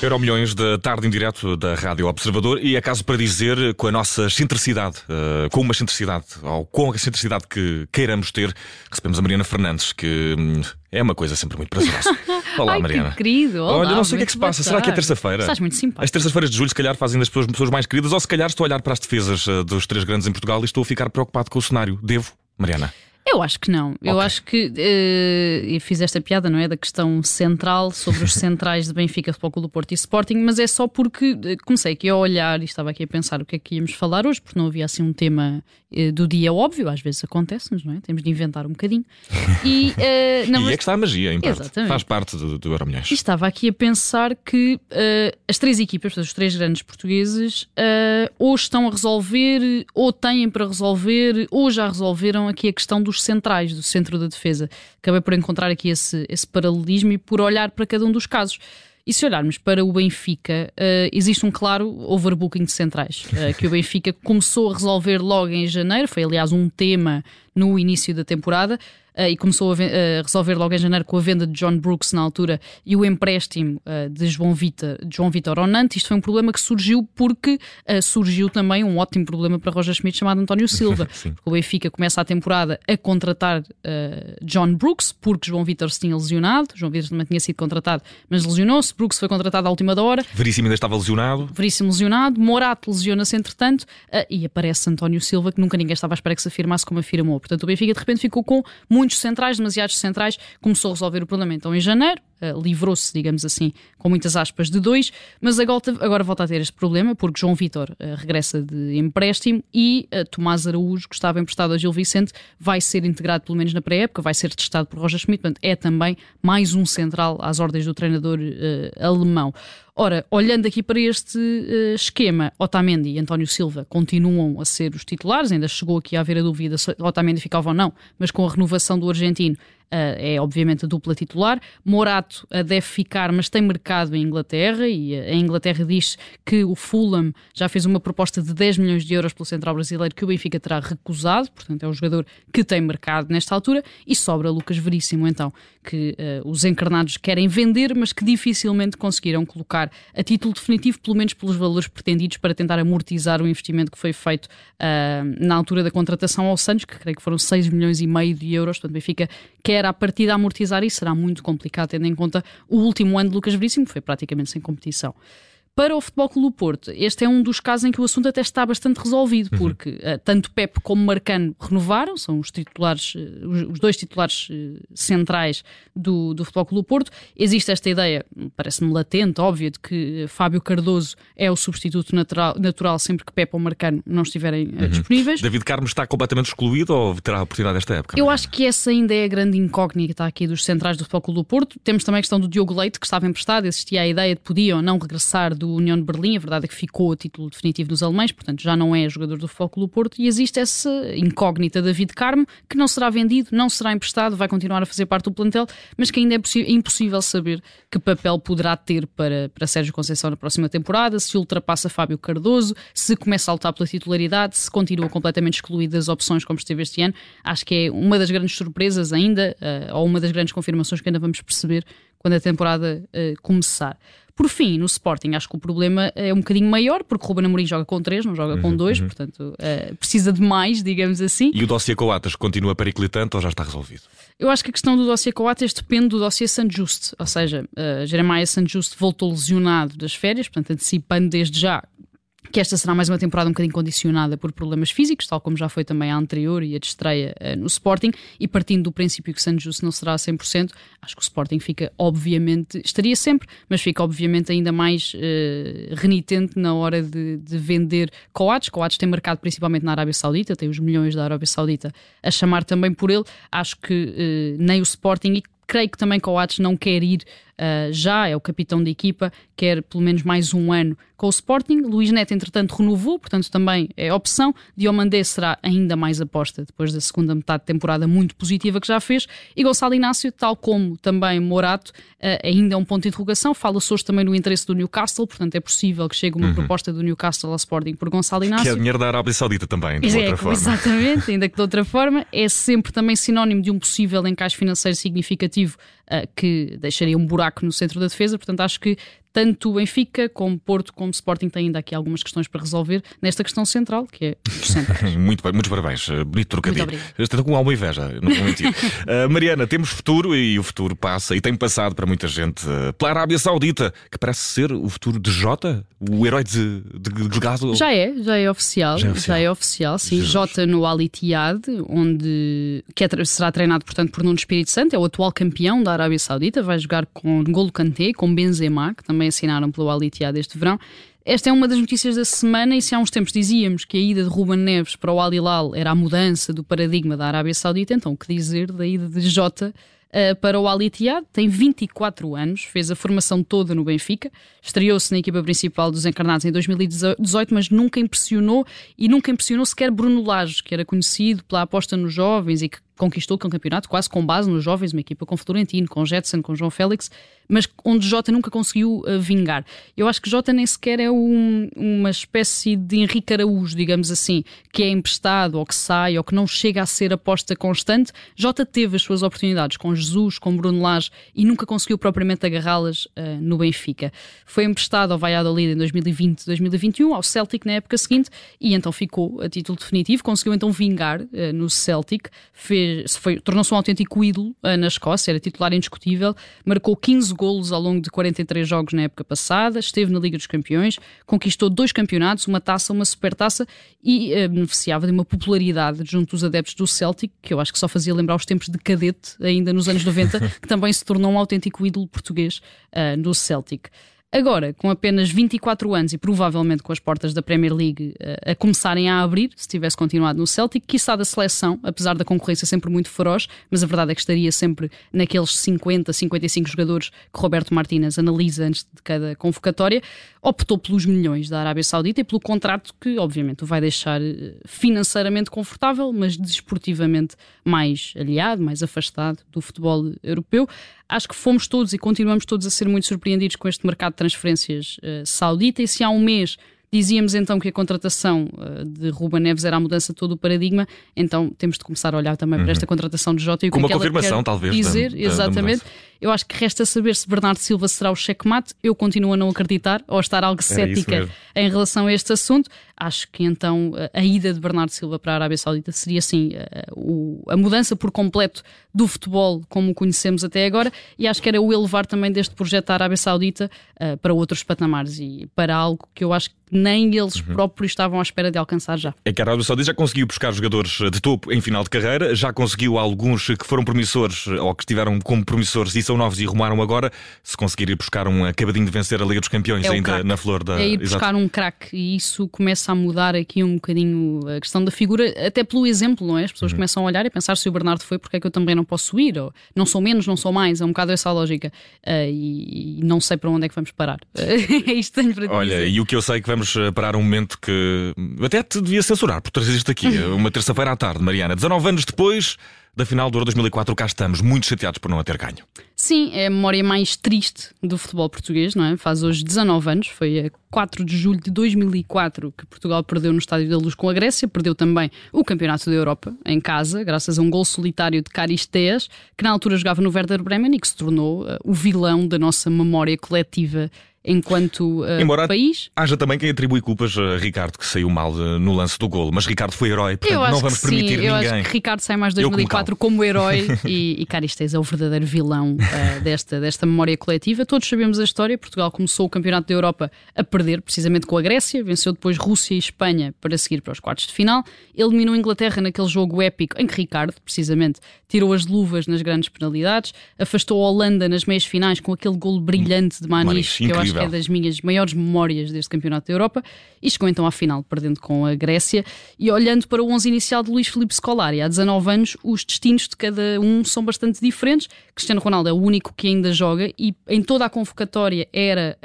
Euro Milhões da tarde em direto da Rádio Observador e é caso para dizer com a nossa excentricidade, uh, com uma excentricidade, ou com a excentricidade que queiramos ter, recebemos a Mariana Fernandes, que hum, é uma coisa sempre muito prazerosa. Olá, Ai, Mariana. Que querido. Olá, Olha, não sei o que é que se passa. Será que é terça-feira? Estás muito simpático. As terças-feiras de julho, se calhar, fazem das pessoas, pessoas mais queridas, ou se calhar estou a olhar para as defesas uh, dos três grandes em Portugal e estou a ficar preocupado com o cenário. Devo, Mariana? Eu acho que não. Eu acho que. Uh, e fiz esta piada, não é? Da questão central sobre os centrais de Benfica, Futebol Clube do Porto e Sporting, mas é só porque uh, comecei aqui a olhar e estava aqui a pensar o que é que íamos falar hoje, porque não havia assim um tema uh, do dia óbvio, às vezes acontece-nos, não é? Temos de inventar um bocadinho. E, não, e mas... é que está a magia, em parte. Exatamente. Faz parte do, do Euromilhões. E estava aqui a pensar que as três equipas, os três grandes portugueses, ou estão a resolver, ou têm para resolver, ou já resolveram aqui a questão dos centrais do centro da defesa. Acabei por encontrar aqui esse, esse paralelismo e por olhar para cada um dos casos. E se olharmos para o Benfica, uh, existe um claro overbooking de centrais, uh, que o Benfica começou a resolver logo em janeiro, foi aliás um tema no início da temporada, uh, e começou a, resolver logo em janeiro com a venda de John Brooks na altura e o empréstimo uh, de João Vitor, João Vitor ao Nantes. Isto foi um problema que surgiu porque uh, surgiu também um ótimo problema para Roger Schmidt chamado António Silva. o Benfica começa a temporada a contratar John Brooks porque João Vitor se tinha lesionado. João Vitor também tinha sido contratado, mas lesionou-se. Brooks foi contratado à última da hora. Veríssimo ainda estava lesionado. Veríssimo lesionado. Morato lesiona-se entretanto e aparece António Silva que nunca ninguém estava à espera que se afirmasse como afirmou. Portanto, o Benfica de repente ficou com muito muitos centrais, demasiados centrais, começou a resolver o problema então em janeiro, uh, livrou-se, digamos assim, com muitas aspas, de dois, mas agora, agora volta a ter este problema porque João Vitor uh, regressa de empréstimo e uh, Tomás Araújo, que estava emprestado a Gil Vicente, vai ser integrado pelo menos na pré-época, vai ser testado por Roger Schmidt, portanto é também mais um central às ordens do treinador alemão. Ora, olhando aqui para este uh, esquema, Otamendi e António Silva continuam a ser os titulares, ainda chegou aqui a haver a dúvida se Otamendi ficava ou não, mas com a renovação do argentino é obviamente a dupla titular. Morato uh, deve ficar, mas tem mercado em Inglaterra e uh, a Inglaterra diz que o Fulham já fez uma proposta de 10 milhões de euros pelo central brasileiro que o Benfica terá recusado, portanto é um jogador que tem mercado nesta altura e sobra Lucas Veríssimo então, que os encarnados querem vender, mas que dificilmente conseguiram colocar a título definitivo, pelo menos pelos valores pretendidos para tentar amortizar o investimento que foi feito na altura da contratação ao Santos, que creio que foram 6 milhões e meio de euros, portanto Benfica quer a partida a amortizar isso será muito complicado, tendo em conta o último ano de Lucas Veríssimo, que foi praticamente sem competição. Para o Futebol Clube Porto, este é um dos casos em que o assunto até está bastante resolvido, uhum. porque uh, tanto Pep como Marcano renovaram, são os titulares, uh, os, dois titulares uh, centrais do, do Futebol Clube Porto. Existe esta ideia, parece-me latente, óbvia, de que Fábio Cardoso é o substituto natural, natural sempre que Pep ou Marcano não estiverem uhum. disponíveis. David Carmo está completamente excluído ou terá a oportunidade desta época? Eu acho que essa ainda é a grande incógnita aqui dos centrais do Futebol Clube Porto. Temos também a questão do Diogo Leite, que estava emprestado, existia a ideia de podia ou não regressar do União de Berlim. A verdade é que ficou a título definitivo dos alemães, portanto já não é jogador do Futebol do Porto. E existe essa incógnita David Carmo, que não será vendido, não será emprestado, vai continuar a fazer parte do plantel, mas que ainda é impossível saber que papel poderá ter para, para Sérgio Conceição na próxima temporada, se ultrapassa Fábio Cardoso, se começa a lutar pela titularidade, se continua completamente excluído das opções como esteve este ano. Acho que é uma das grandes surpresas ainda, uh, ou uma das grandes confirmações que ainda vamos perceber quando a temporada uh, começar. Por fim, no Sporting, acho que o problema é um bocadinho maior, porque o Ruben Amorim joga com três, não joga com uhum, dois, uhum. portanto uh, precisa de mais, digamos assim. E o dossiê Coates continua periclitante ou já está resolvido? Eu acho que a questão do dossiê Coates depende do dossiê San Just, ou seja, uh, Jeremiah San Just voltou lesionado das férias, portanto antecipando desde já que esta será mais uma temporada um bocadinho condicionada por problemas físicos, tal como já foi também a anterior e a de estreia uh, no Sporting, e partindo do princípio que Santos Justo não será a 100%, acho que o Sporting fica, obviamente, estaria sempre, mas fica, obviamente, ainda mais uh, renitente na hora de, de vender Coates. Coates tem mercado principalmente na Arábia Saudita, tem os milhões da Arábia Saudita a chamar também por ele. Acho que uh, nem o Sporting e creio que também Coates não quer ir uh, já, é o capitão da equipa, quer pelo menos mais um ano com o Sporting. Luís Neto, entretanto, renovou, portanto também é opção. Diomandé será ainda mais aposta depois da segunda metade de temporada muito positiva que já fez. E Gonçalo Inácio, tal como também Morato, uh, ainda é um ponto de interrogação. Fala-se hoje também no interesse do Newcastle, portanto é possível que chegue uma uhum. proposta do Newcastle ao Sporting por Gonçalo Inácio. Que é dinheiro da Arábia Saudita também, de é, outra forma. Exatamente, ainda que de outra forma. É sempre também sinónimo de um possível encaixe financeiro significativo uh, que deixaria um buraco no centro da defesa. Portanto, acho que tanto o Benfica como Porto como Sporting têm ainda aqui algumas questões para resolver nesta questão central, que é os muito bem, muitos parabéns. Eh, bonito trocadilho. Estou com alguma inveja, não vou mentir. uh, Mariana, temos futuro e o futuro passa e tem passado para muita gente uh, pela Arábia Saudita, que parece ser o futuro de Jota, o herói de, de, de Gaza. Já é, já é oficial. Já é oficial, já é oficial sim. Jesus. Jota no Al Ittihad, onde que é, será treinado, portanto, por Nuno Espírito Santo, é o atual campeão da Arábia Saudita, vai jogar com Golo Kanté, com Benzema, que também assinaram pelo Al Ittihad este verão. Esta é uma das notícias da semana e se há uns tempos dizíamos que a ida de Ruben Neves para o Al Hilal era a mudança do paradigma da Arábia Saudita, então o que dizer da ida de Jota uh, para o Al Ittihad? Tem 24 anos, fez a formação toda no Benfica, estreou-se na equipa principal dos Encarnados em 2018, mas nunca impressionou e nunca impressionou sequer Bruno Lage, que era conhecido pela aposta nos jovens e que conquistou o campeonato quase com base nos jovens, uma equipa com Florentino, com Jetson, com João Félix, mas onde Jota nunca conseguiu uh, vingar. Eu acho que Jota nem sequer é um, uma espécie de Henrique Araújo, digamos assim, que é emprestado ou que sai ou que não chega a ser aposta constante. Jota teve as suas oportunidades com Jesus, com Bruno Lage e nunca conseguiu propriamente agarrá-las uh, no Benfica. Foi emprestado ao Valladolid em 2020, 2021, ao Celtic na época seguinte e então ficou a título definitivo, conseguiu então vingar uh, no Celtic, fez tornou-se um autêntico ídolo uh, na Escócia, era titular indiscutível, marcou 15 golos ao longo de 43 jogos na época passada, esteve na Liga dos Campeões, conquistou dois campeonatos, uma taça, uma supertaça e uh, beneficiava de uma popularidade junto dos adeptos do Celtic, que eu acho que só fazia lembrar os tempos de cadete, ainda nos anos 90, que também se tornou um autêntico ídolo português uh, no Celtic. Agora, com apenas 24 anos e provavelmente com as portas da Premier League uh, a começarem a abrir, se tivesse continuado no Celtic, quiçá da seleção, apesar da concorrência sempre muito feroz, mas a verdade é que estaria sempre naqueles 50, 55 jogadores que Roberto Martínez analisa antes de cada convocatória, optou pelos milhões da Arábia Saudita e pelo contrato que, obviamente, o vai deixar eh, financeiramente confortável, mas desportivamente mais aliado, mais afastado do futebol europeu acho que fomos todos e continuamos todos a ser muito surpreendidos com este mercado de transferências uh, saudita. E se há um mês Dizíamos então que a contratação uh, de Ruba Neves era a mudança de todo o paradigma, então temos de começar a olhar também uhum. para esta contratação de Jota e o Com que, uma é que confirmação, talvez. Dizer, da, exatamente. Da eu acho que resta saber se Bernardo Silva será o checkmate. Eu continuo a não acreditar ou a estar algo cética em relação a este assunto. Acho que então a ida de Bernardo Silva para a Arábia Saudita seria assim a mudança por completo do futebol como o conhecemos até agora e acho que era o elevar também deste projeto da Arábia Saudita uh, para outros patamares e para algo que eu acho que nem eles uhum. próprios estavam à espera de alcançar já. É que a Arábia Saudita já conseguiu buscar jogadores de topo em final de carreira, já conseguiu alguns que foram promissores ou que estiveram como promissores e são novos e rumaram agora. Se conseguir ir buscar um acabadinho de vencer a Liga dos Campeões é ainda na flor da. É ir buscar Exato. um craque e isso começa a mudar aqui um bocadinho a questão da figura, até pelo exemplo, não é? As pessoas uhum. começam a olhar e pensar se o Bernardo foi, porque é que eu também não posso ir? Ou não sou menos, não sou mais. É um bocado essa a lógica. Uh, e, e, não sei para onde é que vamos parar. é isto que tenho para Olha, dizer. e o que eu sei que vamos eh, parar um momento que até te devia censurar por trazer isto aqui, uma terça-feira à tarde, Mariana. 19 anos depois da final do Euro 2004, cá estamos, muito chateados por não a ter ganho. Sim, é a memória mais triste do futebol português, não é? Faz hoje 19 anos, foi a 4 de julho de 2004 que Portugal perdeu no Estádio da Luz com a Grécia, perdeu também o Campeonato da Europa em casa, graças a um gol solitário de Caristeas, que na altura jogava no Werder Bremen e que se tornou uh, o vilão da nossa memória coletiva enquanto uh, Embora país. Haja também quem atribui culpas a Ricardo, que saiu mal uh, no lance do golo, mas Ricardo foi herói, portanto não vamos permitir sim, ninguém. Eu acho que Ricardo sai mais 2004 como, como, herói e, e é o verdadeiro vilão uh, desta, desta memória coletiva. Todos sabemos a história. Portugal começou o Campeonato da Europa a perder, precisamente com a Grécia, venceu depois Rússia e Espanha para seguir para os quartos de final, eliminou a Inglaterra naquele jogo épico em que Ricardo, precisamente, tirou as luvas nas grandes penalidades, afastou a Holanda nas meias finais com aquele golo brilhante de Maniche, que eu acho que é das minhas maiores memórias deste Campeonato da Europa, e chegou então à final, perdendo com a Grécia. E olhando para o 11 inicial de Luís Filipe Scolari, há 19 anos, os destinos de cada um são bastante diferentes. Cristiano Ronaldo é o único que ainda joga e em toda a convocatória era,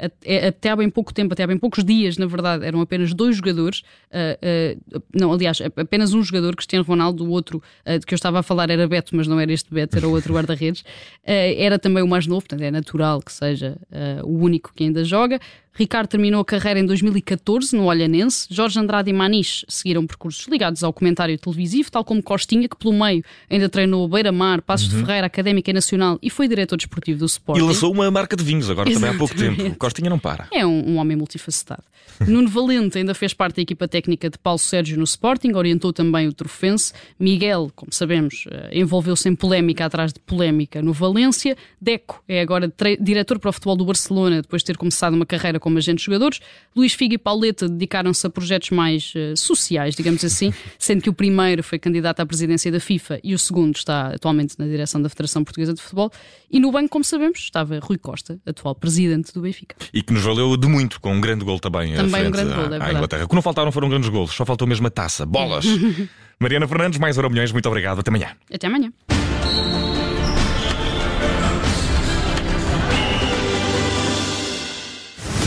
até há bem pouco tempo, até há bem poucos dias, na verdade, eram apenas dois jogadores. Uh, uh, não, aliás, apenas um jogador, Cristiano Ronaldo, o outro uh, de que eu estava a falar era Beto, mas não era este Beto, era o outro guarda-redes. era também o mais novo, portanto é natural que seja o único que ainda joga. Ricardo terminou a carreira em 2014 no Olhanense. Jorge Andrade e Maniche seguiram percursos ligados ao comentário televisivo, tal como Costinha, que pelo meio ainda treinou Beira-Mar, Passos uhum. de Ferreira, Académica e Nacional e foi diretor desportivo do Sporting. E lançou uma marca de vinhos agora também há pouco tempo. Costinha não para. É um, um homem multifacetado. Nuno Valente ainda fez parte da equipa técnica de Paulo Sérgio no Sporting, orientou também o Trofense. Miguel, como sabemos, eh, envolveu-se em polémica atrás de polémica no Valência. Deco é agora diretor para o futebol do Barcelona, depois de ter começado uma carreira como agente de jogadores. Luís Figo e Pauleta dedicaram-se a projetos mais uh, sociais, digamos assim, sendo que o primeiro foi candidato à presidência da FIFA e o segundo está atualmente na direção da Federação Portuguesa de Futebol. E no banco, como sabemos, estava Rui Costa, atual presidente do Benfica. E que nos valeu de muito, com um grande gol também, também um grande gol, é à, Inglaterra. O que não faltaram foram grandes golos, só faltou mesmo a taça. Bolas! Mariana Fernandes, mais Euro Milhões, muito obrigado. Até amanhã. Até amanhã.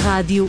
Rádio